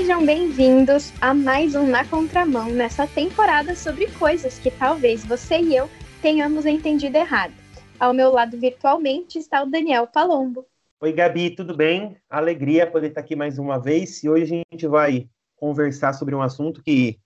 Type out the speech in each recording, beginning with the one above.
Sejam bem-vindos a mais um Na Contramão nessa temporada sobre coisas que talvez você e eu tenhamos entendido errado. Ao meu lado virtualmente está o Daniel Palombo. Oi, Gabi, tudo bem? Alegria poder estar aqui mais uma vez. E hoje a gente vai conversar sobre um assunto que,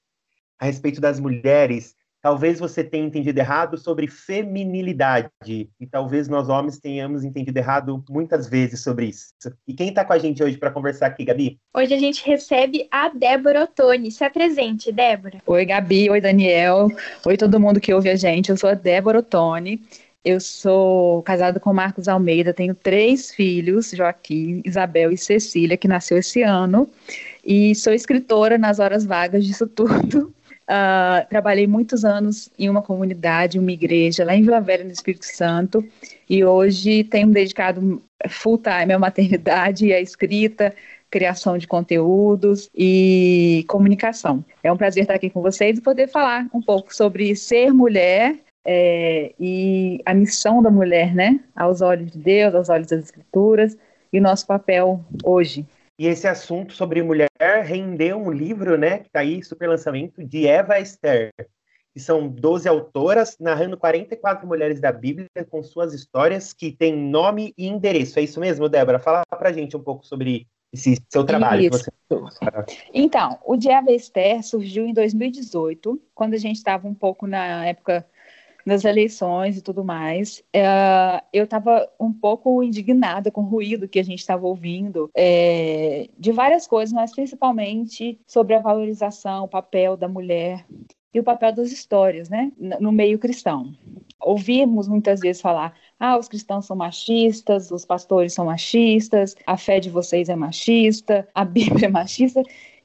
a respeito das mulheres, talvez você tenha entendido errado sobre feminilidade. E talvez nós homens tenhamos entendido errado muitas vezes sobre isso. E quem está com a gente hoje para conversar aqui, Gabi? Hoje a gente recebe a Débora Ottoni. Se apresente, Débora. Oi, Gabi. Oi, Daniel. Oi, todo mundo que ouve a gente. Eu sou a Débora Ottoni. Eu sou casada com Marcos Almeida, tenho três filhos, Joaquim, Isabel e Cecília, que nasceu esse ano, e sou escritora nas horas vagas disso tudo. Uh, trabalhei muitos anos em uma comunidade, uma igreja lá em Vila Velha, no Espírito Santo, e hoje tenho dedicado full time à maternidade e à escrita, criação de conteúdos e comunicação. É um prazer estar aqui com vocês e poder falar um pouco sobre ser mulher é, e a missão da mulher, né, aos olhos de Deus, aos olhos das Escrituras, e nosso papel hoje. E esse assunto sobre mulher rendeu um livro, né, que está aí, super lançamento, de Eva Esther, que são 12 autoras narrando 44 mulheres da Bíblia com suas histórias que têm nome e endereço. É isso mesmo, Débora? Fala pra gente um pouco sobre esse seu trabalho. Você... Então, o de Eva Esther surgiu em 2018, quando a gente estava um pouco na época nas eleições e tudo mais, é, eu estava um pouco indignada com o ruído que a gente estava ouvindo é, de várias coisas, mas principalmente sobre a valorização, o papel da mulher e o papel das histórias, né, no meio cristão. Ouvimos muitas vezes falar: ah, os cristãos são machistas, os pastores são machistas, a fé de vocês é machista, a Bíblia é machista.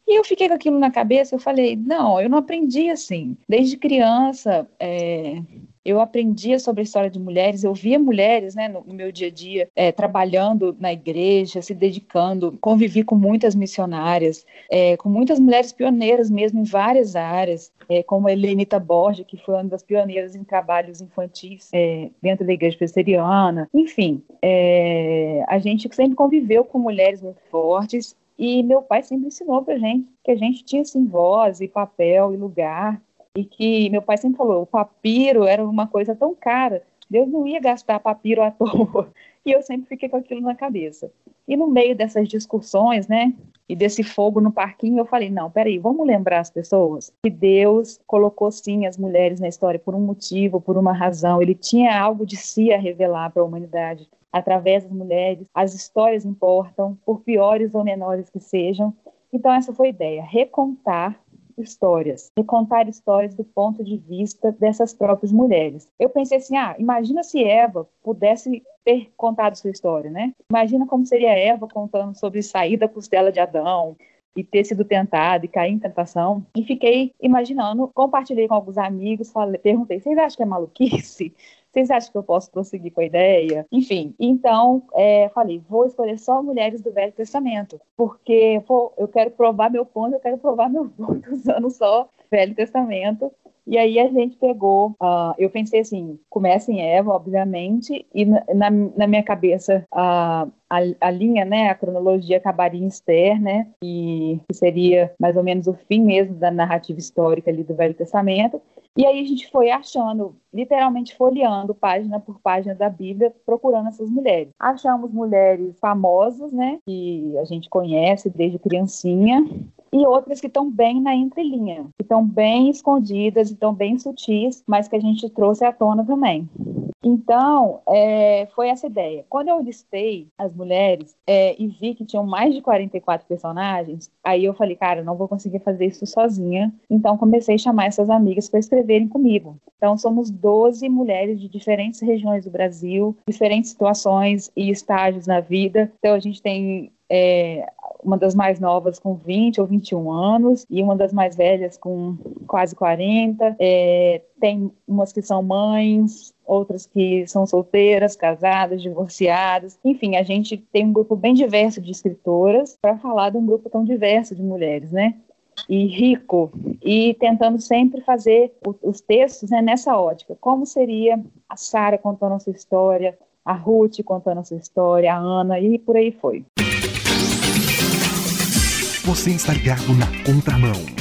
E eu fiquei com aquilo na cabeça, eu falei, não, eu não aprendi assim. Desde criança, é, eu aprendia sobre a história de mulheres, eu via mulheres né, no, no meu dia a dia é, trabalhando na igreja, se dedicando, convivi com muitas missionárias, é, com muitas mulheres pioneiras mesmo em várias áreas, é, como Helenita Borges, que foi uma das pioneiras em trabalhos infantis é, dentro da igreja presbiteriana. Enfim, é, a gente sempre conviveu com mulheres muito fortes e meu pai sempre ensinou para gente que a gente tinha assim voz e papel e lugar e que meu pai sempre falou, o papiro era uma coisa tão cara, Deus não ia gastar papiro à toa. E eu sempre fiquei com aquilo na cabeça. E no meio dessas discussões, né, e desse fogo no parquinho, eu falei, não, peraí, vamos lembrar as pessoas que Deus colocou sim as mulheres na história por um motivo, por uma razão. Ele tinha algo de si a revelar para a humanidade através das mulheres. As histórias importam, por piores ou menores que sejam. Então essa foi a ideia, recontar histórias e contar histórias do ponto de vista dessas próprias mulheres. Eu pensei assim, ah, imagina se Eva pudesse ter contado sua história, né? Imagina como seria Eva contando sobre sair da costela de Adão, e ter sido tentada e cair em tentação. E fiquei imaginando, compartilhei com alguns amigos, falei, perguntei: vocês acham que é maluquice? Vocês acham que eu posso prosseguir com a ideia? Enfim, então é, falei, vou escolher só mulheres do Velho Testamento, porque pô, eu quero provar meu ponto, eu quero provar meu ponto usando só Velho Testamento. E aí a gente pegou, uh, eu pensei assim, começa em Eva, obviamente, e na, na, na minha cabeça uh, a, a, linha, né, a cronologia acabaria em Esther, né, e que seria mais ou menos o fim mesmo da narrativa histórica ali do Velho Testamento. E aí a gente foi achando, literalmente folheando página por página da Bíblia, procurando essas mulheres. Achamos mulheres famosas, né, que a gente conhece desde criancinha, e outras que estão bem na entrelinha, que estão bem escondidas, estão bem sutis, mas que a gente trouxe à tona também. Então, é, foi essa ideia. Quando eu listei as mulheres é, e vi que tinham mais de 44 personagens, aí eu falei, cara, não vou conseguir fazer isso sozinha. Então, comecei a chamar essas amigas para escreverem comigo. Então, somos 12 mulheres de diferentes regiões do Brasil, diferentes situações e estágios na vida. Então, a gente tem é, uma das mais novas com 20 ou 21 anos e uma das mais velhas com quase 40. É, tem umas que são mães, outras que são solteiras, casadas, divorciadas. Enfim, a gente tem um grupo bem diverso de escritoras para falar de um grupo tão diverso de mulheres, né? E rico, e tentando sempre fazer os textos né, nessa ótica. Como seria a Sara contando a sua história, a Ruth contando a sua história, a Ana, e por aí foi. Você está ligado na contramão.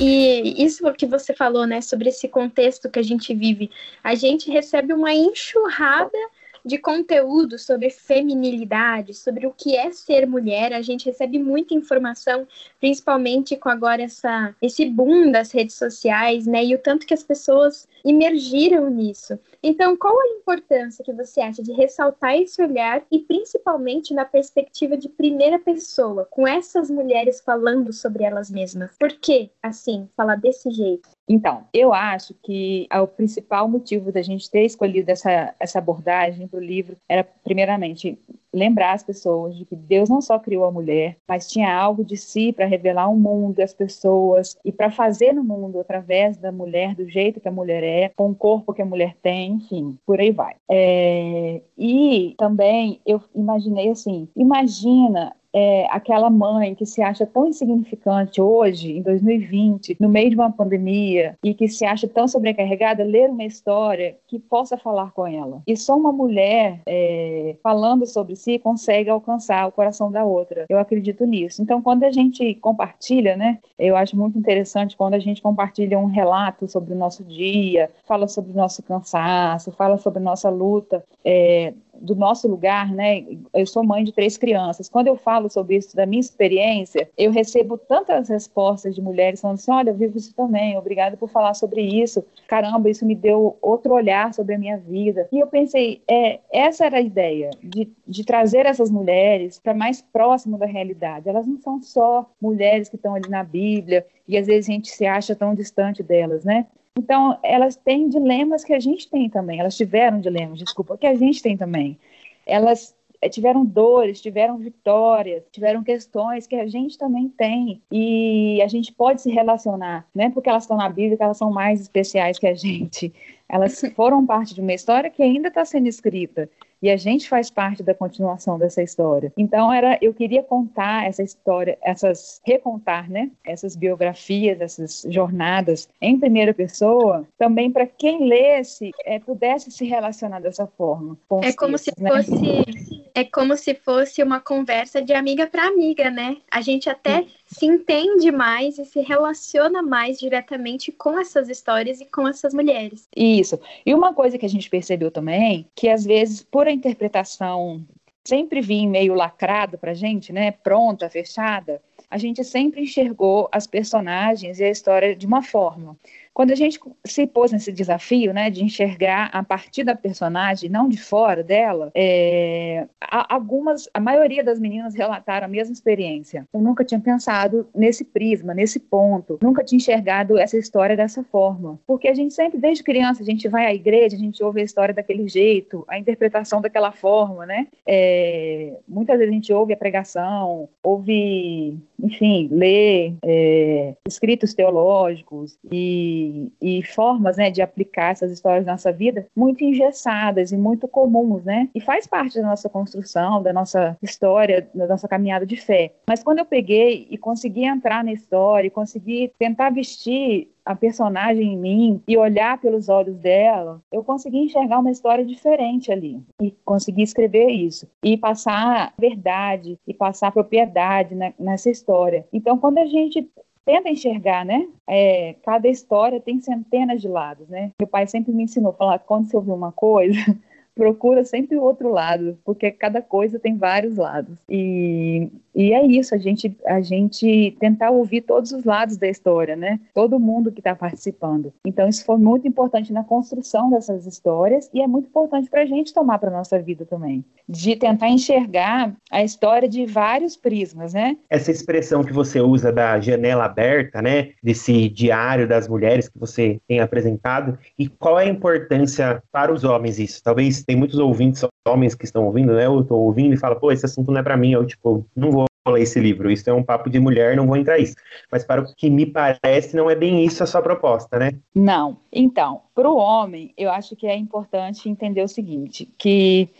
E isso que você falou, né, sobre esse contexto que a gente vive, a gente recebe uma enxurrada de conteúdo sobre feminilidade, sobre o que é ser mulher. A gente recebe muita informação, principalmente com agora essa, esse boom das redes sociais, né? E o tanto que as pessoas imergiram nisso. Então, qual a importância que você acha de ressaltar esse olhar e principalmente na perspectiva de primeira pessoa, com essas mulheres falando sobre elas mesmas? Por que, assim, falar desse jeito? Então, eu acho que o principal motivo da gente ter escolhido essa, essa abordagem para o livro era, primeiramente, lembrar as pessoas de que Deus não só criou a mulher, mas tinha algo de si para revelar o mundo, as pessoas e para fazer no mundo através da mulher, do jeito que a mulher é, com o corpo que a mulher tem, enfim, por aí vai. É, e também eu imaginei assim, imagina é, aquela mãe que se acha tão insignificante hoje, em 2020, no meio de uma pandemia, e que se acha tão sobrecarregada, ler uma história que possa falar com ela. E só uma mulher é, falando sobre si consegue alcançar o coração da outra. Eu acredito nisso. Então, quando a gente compartilha, né, eu acho muito interessante quando a gente compartilha um relato sobre o nosso dia, fala sobre o nosso cansaço, fala sobre a nossa luta. É, do nosso lugar, né? Eu sou mãe de três crianças. Quando eu falo sobre isso da minha experiência, eu recebo tantas respostas de mulheres falando assim: "Olha, eu vivo isso também. Obrigada por falar sobre isso. Caramba, isso me deu outro olhar sobre a minha vida". E eu pensei, é, essa era a ideia de, de trazer essas mulheres para mais próximo da realidade. Elas não são só mulheres que estão ali na Bíblia e às vezes a gente se acha tão distante delas, né? Então, elas têm dilemas que a gente tem também. Elas tiveram dilemas, desculpa, que a gente tem também. Elas eh, tiveram dores, tiveram vitórias, tiveram questões que a gente também tem e a gente pode se relacionar, não é porque elas estão na Bíblia que elas são mais especiais que a gente. Elas foram parte de uma história que ainda está sendo escrita e a gente faz parte da continuação dessa história. Então era, eu queria contar essa história, essas recontar, né, essas biografias, essas jornadas em primeira pessoa, também para quem lesse é, pudesse se relacionar dessa forma. é como textos, se né? fosse é como se fosse uma conversa de amiga para amiga, né? A gente até Sim. se entende mais e se relaciona mais diretamente com essas histórias e com essas mulheres. Isso. E uma coisa que a gente percebeu também, que às vezes por a interpretação sempre vir meio lacrada para gente, né? Pronta, fechada, a gente sempre enxergou as personagens e a história de uma forma. Quando a gente se pôs nesse desafio, né, de enxergar a partir da personagem, não de fora dela, é, algumas, a maioria das meninas relataram a mesma experiência. Eu nunca tinha pensado nesse prisma, nesse ponto, nunca tinha enxergado essa história dessa forma, porque a gente sempre, desde criança, a gente vai à igreja, a gente ouve a história daquele jeito, a interpretação daquela forma, né? É, muitas vezes a gente ouve a pregação, ouve, enfim, lê é, escritos teológicos e e, formas né, de aplicar essas histórias na nossa vida muito engessadas e muito comuns, né? E faz parte da nossa construção, da nossa história, da nossa caminhada de fé. Mas quando eu peguei e consegui entrar na história, consegui tentar vestir a personagem em mim e olhar pelos olhos dela, eu consegui enxergar uma história diferente ali e consegui escrever isso e passar verdade e passar propriedade nessa história. Então, quando a gente tenta enxergar, né? É, cada história tem centenas de lados, né? Meu pai sempre me ensinou a falar quando você ouvir uma coisa, procura sempre o outro lado, porque cada coisa tem vários lados. E, e é isso, a gente, a gente tentar ouvir todos os lados da história, né? Todo mundo que está participando. Então, isso foi muito importante na construção dessas histórias e é muito importante para a gente tomar para nossa vida também, de tentar enxergar a história de vários prismas, né? Essa expressão que você usa da janela aberta, né? Desse diário das mulheres que você tem apresentado, e qual é a importância para os homens isso? Talvez tem muitos ouvintes, homens que estão ouvindo, né? Eu estou ouvindo e falo, pô, esse assunto não é para mim. Eu, tipo, não vou ler esse livro. Isso é um papo de mulher, não vou entrar isso. Mas para o que me parece, não é bem isso a sua proposta, né? Não. Então, para o homem, eu acho que é importante entender o seguinte, que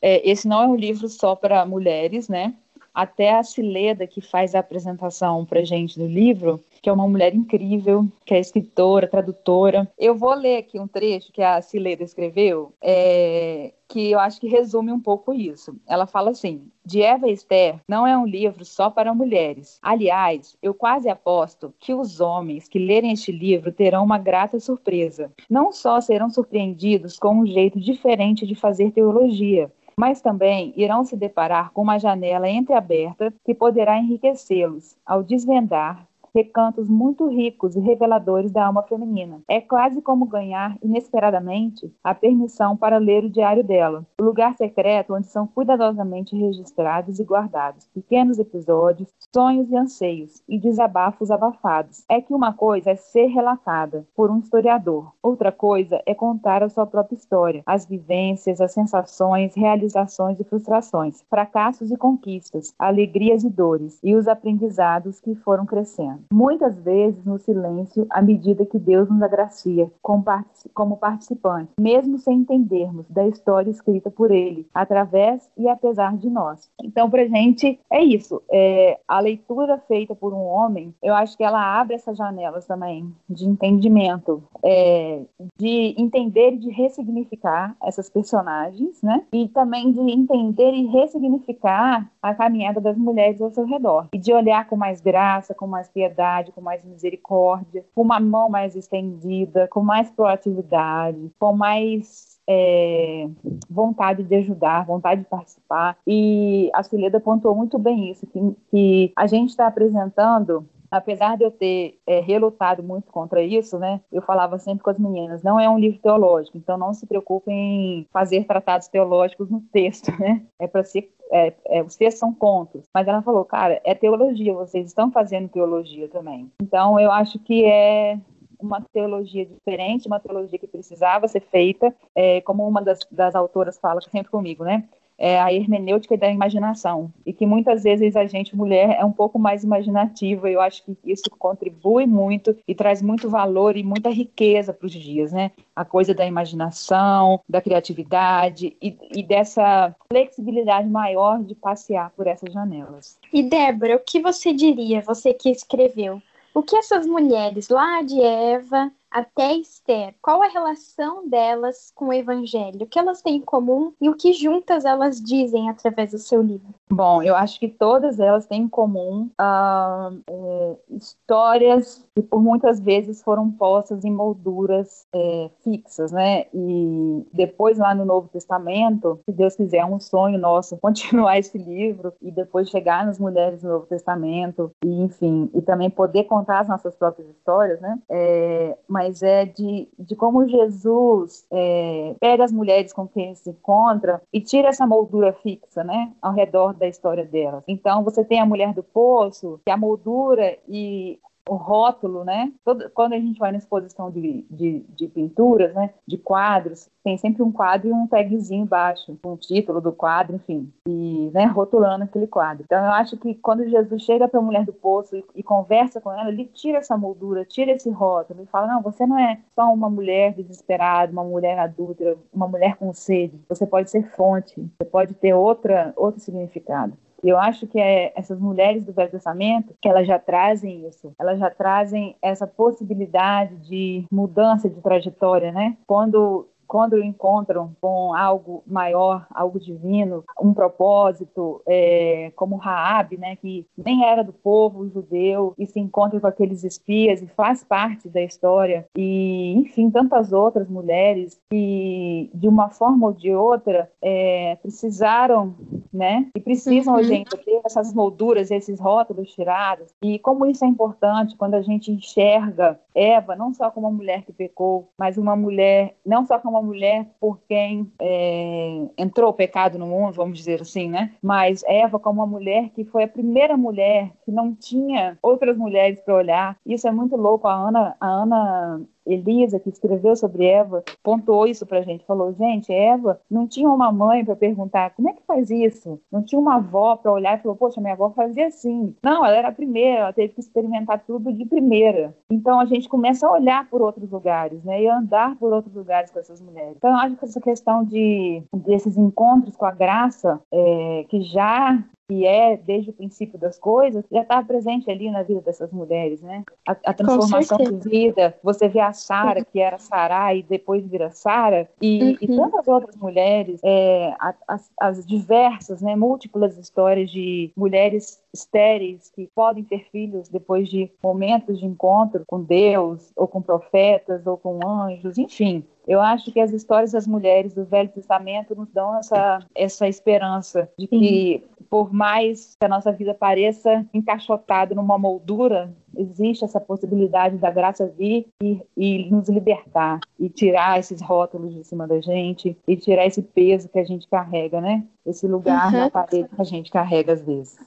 é, esse não é um livro só para mulheres, né? Até a Cileda, que faz a apresentação para gente do livro, que é uma mulher incrível, que é escritora, tradutora. Eu vou ler aqui um trecho que a Cileda escreveu, é, que eu acho que resume um pouco isso. Ela fala assim: de Eva e Esther não é um livro só para mulheres. Aliás, eu quase aposto que os homens que lerem este livro terão uma grata surpresa. Não só serão surpreendidos com um jeito diferente de fazer teologia, mas também irão se deparar com uma janela entreaberta que poderá enriquecê-los ao desvendar recantos muito ricos e reveladores da alma feminina. É quase como ganhar inesperadamente a permissão para ler o diário dela, o lugar secreto onde são cuidadosamente registrados e guardados pequenos episódios, sonhos e anseios e desabafos abafados. É que uma coisa é ser relatada por um historiador, outra coisa é contar a sua própria história, as vivências, as sensações, realizações e frustrações, fracassos e conquistas, alegrias e dores e os aprendizados que foram crescendo muitas vezes no silêncio, à medida que Deus nos agracia como participantes, mesmo sem entendermos da história escrita por Ele, através e apesar de nós. Então, para gente, é isso. É, a leitura feita por um homem, eu acho que ela abre essas janelas também de entendimento, é, de entender e de ressignificar essas personagens, né? E também de entender e ressignificar a caminhada das mulheres ao seu redor. E de olhar com mais graça, com mais piedade com mais misericórdia, com uma mão mais estendida, com mais proatividade, com mais é, vontade de ajudar, vontade de participar. E a Cileda pontuou muito bem isso, que, que a gente está apresentando apesar de eu ter é, relutado muito contra isso, né, eu falava sempre com as meninas, não é um livro teológico, então não se preocupem em fazer tratados teológicos no texto, né, é para ser é, é, os textos são contos. Mas ela falou, cara, é teologia, vocês estão fazendo teologia também. Então, eu acho que é uma teologia diferente, uma teologia que precisava ser feita, é, como uma das, das autoras fala sempre comigo, né? É, a hermenêutica da imaginação e que muitas vezes a gente mulher é um pouco mais imaginativa. Eu acho que isso contribui muito e traz muito valor e muita riqueza para os dias, né? A coisa da imaginação, da criatividade e, e dessa flexibilidade maior de passear por essas janelas. E Débora, o que você diria, você que escreveu, o que essas mulheres lá de Eva até Esther, qual a relação delas com o Evangelho? O que elas têm em comum e o que juntas elas dizem através do seu livro? Bom, eu acho que todas elas têm em comum uh, é, histórias que por muitas vezes foram postas em molduras é, fixas, né? E depois lá no Novo Testamento, se Deus quiser, é um sonho nosso continuar esse livro e depois chegar nas mulheres do Novo Testamento e enfim, e também poder contar as nossas próprias histórias, né? É, mas é de, de como Jesus é, pega as mulheres com quem se encontra e tira essa moldura fixa, né, ao redor da história delas. Então, você tem a mulher do poço, que a moldura e o rótulo, né? Todo, quando a gente vai na exposição de, de, de, pinturas, né? De quadros, tem sempre um quadro e um tagzinho embaixo, com o título do quadro, enfim, e né, rotulando aquele quadro. Então eu acho que quando Jesus chega para a mulher do poço e, e, conversa com ela, ele tira essa moldura, tira esse rótulo e fala: não, você não é só uma mulher desesperada, uma mulher adulta, uma mulher com sede. Você pode ser fonte, você pode ter outra, outro significado. Eu acho que é, essas mulheres do Velho Testamento, que elas já trazem isso, elas já trazem essa possibilidade de mudança de trajetória, né? Quando quando encontram com algo maior, algo divino, um propósito, é, como Raab, né, que nem era do povo judeu e se encontra com aqueles espias e faz parte da história, e enfim tantas outras mulheres que de uma forma ou de outra é, precisaram, né, e precisam uhum. hoje ainda ter essas molduras, esses rótulos tirados. E como isso é importante quando a gente enxerga Eva não só como uma mulher que pecou, mas uma mulher não só como uma mulher por quem é, entrou o pecado no mundo, vamos dizer assim, né? Mas Eva como uma mulher que foi a primeira mulher que não tinha outras mulheres para olhar. Isso é muito louco. A Ana, a Ana Elisa, que escreveu sobre Eva, pontuou isso pra gente. Falou, gente, Eva não tinha uma mãe para perguntar como é que faz isso? Não tinha uma avó para olhar e falou, poxa, minha avó fazia assim. Não, ela era a primeira, ela teve que experimentar tudo de primeira. Então a gente começa a olhar por outros lugares, né? E andar por outros lugares com essas mulheres. Então eu acho que essa questão de desses encontros com a graça, é, que já que é desde o princípio das coisas, já está presente ali na vida dessas mulheres, né? A, a transformação de vida, você vê a Sara, que era Sará e depois vira Sara, e, uhum. e, tantas outras mulheres, é, as, as diversas, né, múltiplas histórias de mulheres estéreis que podem ter filhos depois de momentos de encontro com Deus, ou com profetas, ou com anjos, enfim. Eu acho que as histórias das mulheres do Velho Testamento nos dão essa, essa esperança de que, por mais que a nossa vida pareça encaixotada numa moldura, existe essa possibilidade da graça vir e, e, nos libertar e tirar esses rótulos de cima da gente e tirar esse peso que a gente carrega, né? Esse lugar uhum. na parede que a gente carrega às vezes.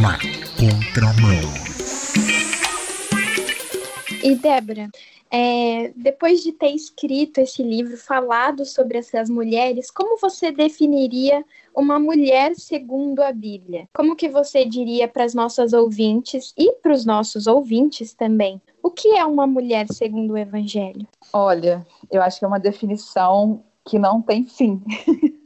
Na contramão. E Débora, é, depois de ter escrito esse livro, falado sobre essas mulheres, como você definiria uma mulher segundo a Bíblia? Como que você diria para as nossas ouvintes e para os nossos ouvintes também? O que é uma mulher segundo o Evangelho? Olha, eu acho que é uma definição que não tem fim.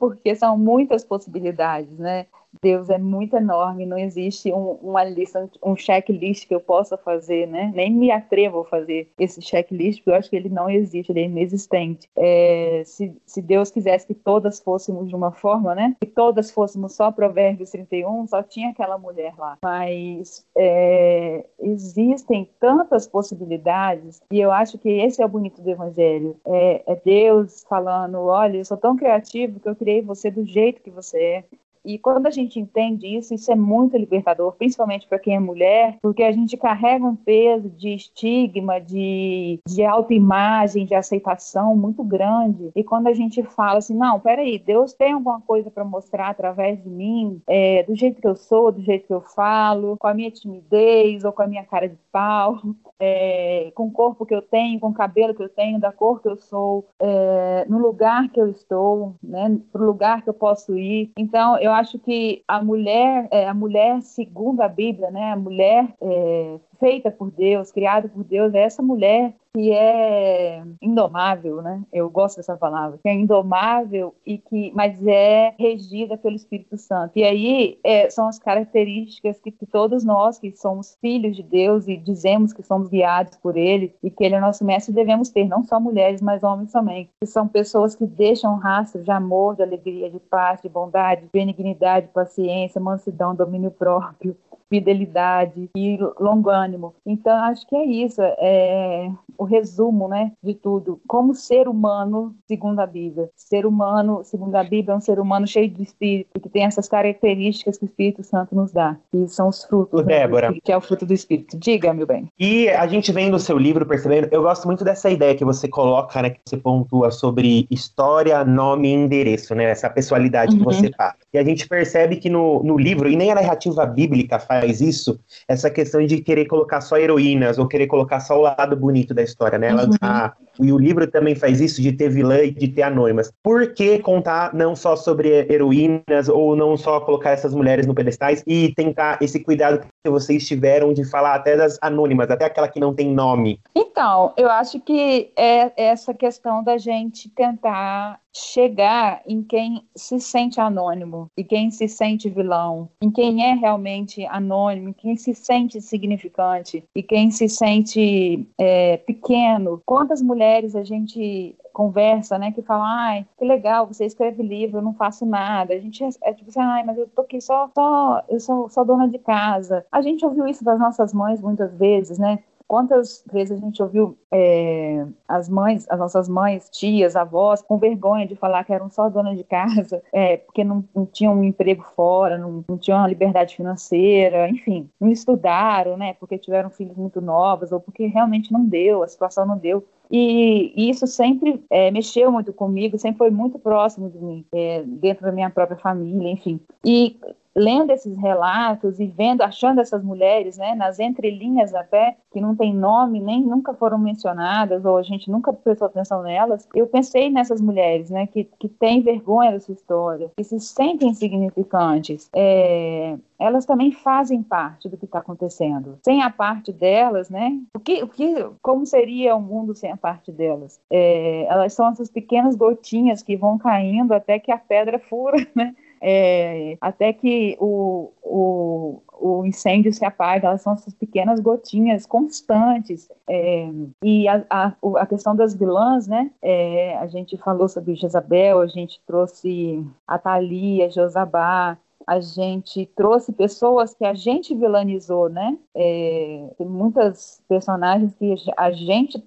porque são muitas possibilidades, né? Deus é muito enorme, não existe um, uma lista, um checklist que eu possa fazer, né? Nem me atrevo a fazer esse checklist, porque eu acho que ele não existe, ele é inexistente. É, se, se Deus quisesse que todas fôssemos de uma forma, né? Que todas fôssemos só Provérbios 31, só tinha aquela mulher lá. Mas é, existem tantas possibilidades, e eu acho que esse é o bonito do Evangelho. É, é Deus falando: olha, eu sou tão criativo que eu criei você do jeito que você é. E quando a gente entende isso, isso é muito libertador, principalmente para quem é mulher, porque a gente carrega um peso de estigma, de, de autoimagem, de aceitação muito grande. E quando a gente fala assim, não, peraí, Deus tem alguma coisa para mostrar através de mim, é, do jeito que eu sou, do jeito que eu falo, com a minha timidez ou com a minha cara de pau, é, com o corpo que eu tenho, com o cabelo que eu tenho, da cor que eu sou, é, no lugar que eu estou, né, para o lugar que eu posso ir. Então, eu acho que a mulher, é, a mulher segundo a Bíblia, né, a mulher é, feita por Deus, criada por Deus, é essa mulher que é indomável, né? Eu gosto dessa palavra, que é indomável e que, mas é regida pelo Espírito Santo. E aí é, são as características que, que, todos nós que somos filhos de Deus e dizemos que somos guiados por Ele e que Ele é nosso mestre devemos ter, não só mulheres, mas homens também. Que são pessoas que deixam rastro de amor, de alegria, de paz, de bondade, de benignidade, paciência, mansidão, domínio próprio fidelidade e longânimo. Então, acho que é isso, é o resumo, né, de tudo. Como ser humano, segundo a Bíblia. Ser humano, segundo a Bíblia, é um ser humano cheio de espírito, que tem essas características que o Espírito Santo nos dá, que são os frutos, né, Débora. que é o fruto do Espírito. Diga, meu bem. E a gente vem no seu livro percebendo, eu gosto muito dessa ideia que você coloca, né, que você pontua sobre história, nome e endereço, né, essa pessoalidade uhum. que você faz. E a gente percebe que no, no livro, e nem a narrativa bíblica faz faz isso, essa questão de querer colocar só heroínas ou querer colocar só o lado bonito da história, né? Ela, uhum. a, e o livro também faz isso de ter vilã e de ter anônimas. Por que contar não só sobre heroínas ou não só colocar essas mulheres no pedestais e tentar esse cuidado que vocês tiveram de falar até das anônimas, até aquela que não tem nome? Então, eu acho que é essa questão da gente tentar chegar em quem se sente anônimo e quem se sente vilão, em quem é realmente anônimo, quem se sente significante e quem se sente é, pequeno. Quantas mulheres a gente conversa, né, que fala, ai, que legal, você escreve livro, eu não faço nada. A gente é, é tipo assim, ai, mas eu tô aqui só, só, eu sou só dona de casa. A gente ouviu isso das nossas mães muitas vezes, né? Quantas vezes a gente ouviu é, as mães, as nossas mães, tias, avós, com vergonha de falar que eram só donas de casa, é, porque não, não tinham um emprego fora, não, não tinham uma liberdade financeira, enfim, não estudaram, né, porque tiveram filhos muito novos ou porque realmente não deu, a situação não deu. E, isso sempre é, mexeu muito comigo, sempre foi muito próximo de mim, é, dentro da minha própria família, enfim. E lendo esses relatos e vendo, achando essas mulheres, né, nas entrelinhas até, que não tem nome, nem nunca foram mencionadas, ou a gente nunca prestou atenção nelas, eu pensei nessas mulheres, né, que, que têm vergonha da sua história, que se sentem insignificantes. É, elas também fazem parte do que está acontecendo. Sem a parte delas, né? O que, o que, como seria o mundo sem a parte delas? É, elas são essas pequenas gotinhas que vão caindo até que a pedra fura, né? É, até que o, o, o incêndio se apaga, elas são essas pequenas gotinhas constantes. É, e a, a, a, questão das vilãs, né? É, a gente falou sobre Jezabel, a gente trouxe a Thalia, Josabá, a gente trouxe pessoas que a gente vilanizou, né? É, tem muitas personagens que a gente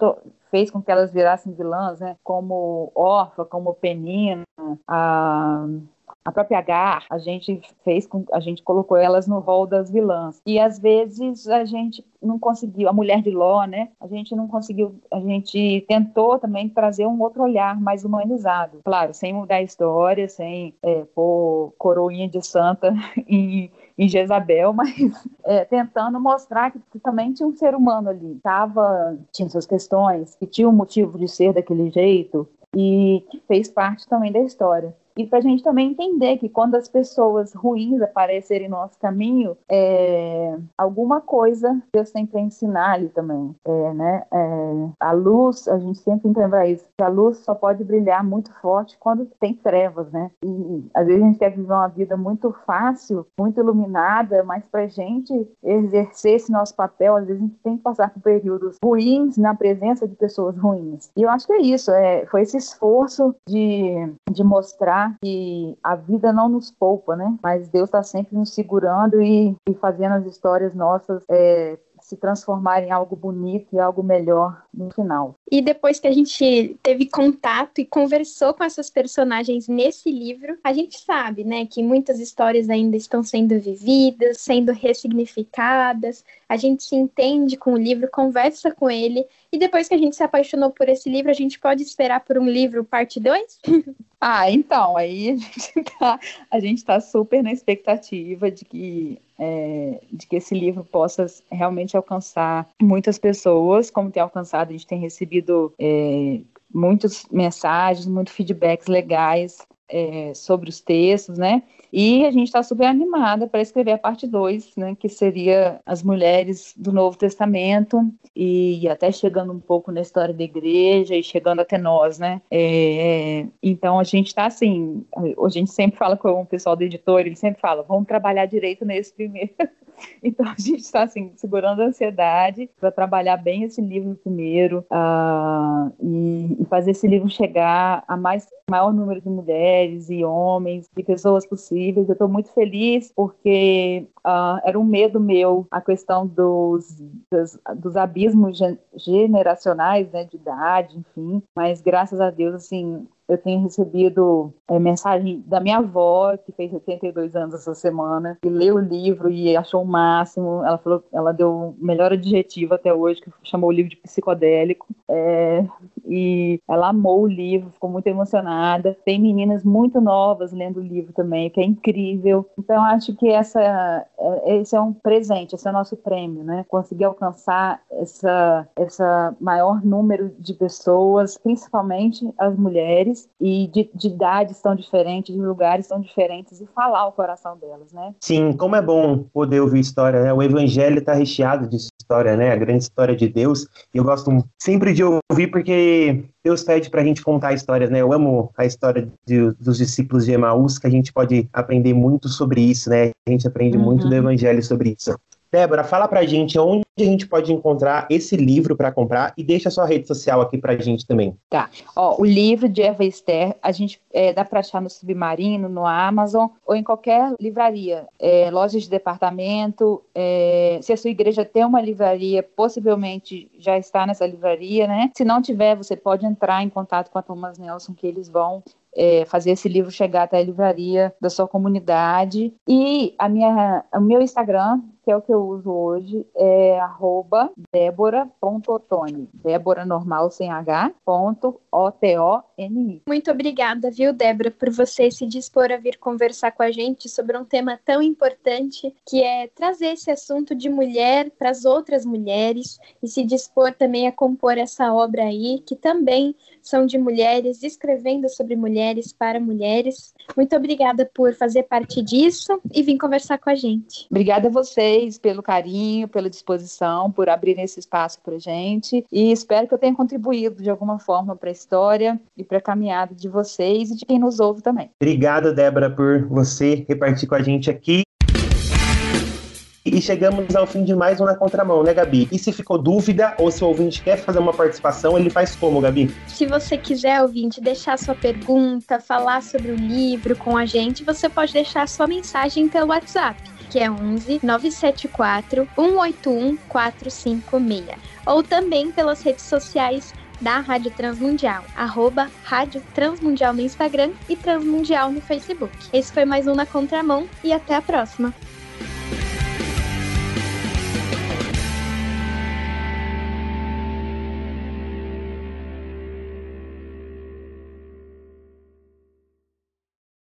fez com que elas virassem vilãs, né? Como Orfa, como Penina, a a própria Gar, a gente fez com, a gente colocou elas no rol das vilãs. E às vezes a gente não conseguiu, a mulher de Ló, né? A gente não conseguiu, a gente tentou também trazer um outro olhar mais humanizado. Claro, sem mudar a história, sem é, pôr coroinha de santa em, em Jezabel, mas é, tentando mostrar que, que, também tinha um ser humano ali, tava, tinha suas questões, que tinha um motivo de ser daquele jeito e que fez parte também da história. E para a gente também entender que quando as pessoas ruins aparecerem no nosso caminho, é, alguma coisa Deus tem para ensinar ali também. É, né? É, a luz, a gente sempre tem que lembrar isso, que a luz só pode brilhar muito forte quando tem trevas, né? E às vezes a gente quer viver uma vida muito fácil, muito iluminada, mas para a gente exercer esse nosso papel, às vezes a gente tem que passar por períodos ruins na presença de pessoas ruins. E eu acho que é isso, é, foi esse esforço de, de mostrar que a vida não nos poupa, né? Mas Deus está sempre nos segurando e, e, fazendo as histórias nossas é, se transformar em algo bonito e algo melhor no final. E depois que a gente teve contato e conversou com essas personagens nesse livro, a gente sabe, né, que muitas histórias ainda estão sendo vividas, sendo ressignificadas. A gente se entende com o livro, conversa com ele, e depois que a gente se apaixonou por esse livro, a gente pode esperar por um livro parte 2? ah, então, aí a gente tá, gente tá super na expectativa de que é, de que esse livro possa realmente alcançar muitas pessoas, como tem alcançado, a gente tem recebido é, muitas mensagens, muitos feedbacks legais é, sobre os textos, né? E a gente está super animada para escrever a parte 2, né, que seria as mulheres do Novo Testamento, e até chegando um pouco na história da igreja e chegando até nós, né? É, então a gente está assim, a gente sempre fala com o pessoal do editor, ele sempre fala, vamos trabalhar direito nesse primeiro. Então a gente está assim segurando a ansiedade para trabalhar bem esse livro primeiro uh, e, e, fazer esse livro chegar a mais maior número de mulheres e homens e pessoas possíveis. Eu estou muito feliz porque uh, era um medo meu a questão dos, dos, dos abismos generacionais, né, de idade, enfim. Mas graças a Deus, assim, eu tenho recebido é, mensagem da minha avó, que fez 82 anos essa semana, e leu o livro e achou o máximo. Ela falou, ela deu o melhor adjetivo até hoje, que chamou o livro de psicodélico. É, e ela amou o livro, ficou muito emocionada. Tem meninas muito novas lendo o livro também, que é incrível. Então, acho que essa, é, esse é um presente, esse é o nosso prêmio, né? Conseguir alcançar essa, essa maior número de pessoas, principalmente as mulheres, e de, de idades tão diferentes, de lugares tão diferentes, e falar o coração delas, né? Sim, como é bom poder ouvir história, né? O evangelho está recheado de história, né? A grande história de Deus. E eu gosto sempre de ouvir porque Deus pede para a gente contar histórias, né? Eu amo a história de, dos discípulos de Emaús, que a gente pode aprender muito sobre isso, né? A gente aprende uhum. muito do Evangelho sobre isso. Débora, fala pra gente onde a gente pode encontrar esse livro para comprar e deixa sua rede social aqui pra gente também. Tá. Ó, o livro de Eva Esther, a gente é, dá para achar no Submarino, no Amazon ou em qualquer livraria, é, lojas de departamento. É, se a sua igreja tem uma livraria, possivelmente já está nessa livraria, né? Se não tiver, você pode entrar em contato com a Thomas Nelson, que eles vão é, fazer esse livro chegar até a livraria da sua comunidade. E a minha, o meu Instagram que é o que eu uso hoje, é arroba débora.otone. Débora normal sem H, ponto O-T-O-N-I. Muito obrigada, viu, Débora, por você se dispor a vir conversar com a gente sobre um tema tão importante que é trazer esse assunto de mulher para as outras mulheres e se dispor também a compor essa obra aí, que também são de mulheres, escrevendo sobre mulheres para mulheres. Muito obrigada por fazer parte disso e vir conversar com a gente. Obrigada a vocês pelo carinho, pela disposição, por abrir esse espaço para gente e espero que eu tenha contribuído de alguma forma para a história e para a caminhada de vocês e de quem nos ouve também. Obrigado, Débora, por você repartir com a gente aqui. E chegamos ao fim de mais um Na Contramão, né, Gabi? E se ficou dúvida ou se o ouvinte quer fazer uma participação, ele faz como, Gabi? Se você quiser, ouvinte, deixar sua pergunta, falar sobre o livro com a gente, você pode deixar sua mensagem pelo WhatsApp, que é 11 974 181 456. Ou também pelas redes sociais da Rádio Transmundial, arroba Rádio Transmundial no Instagram e Transmundial no Facebook. Esse foi mais um Na Contramão e até a próxima!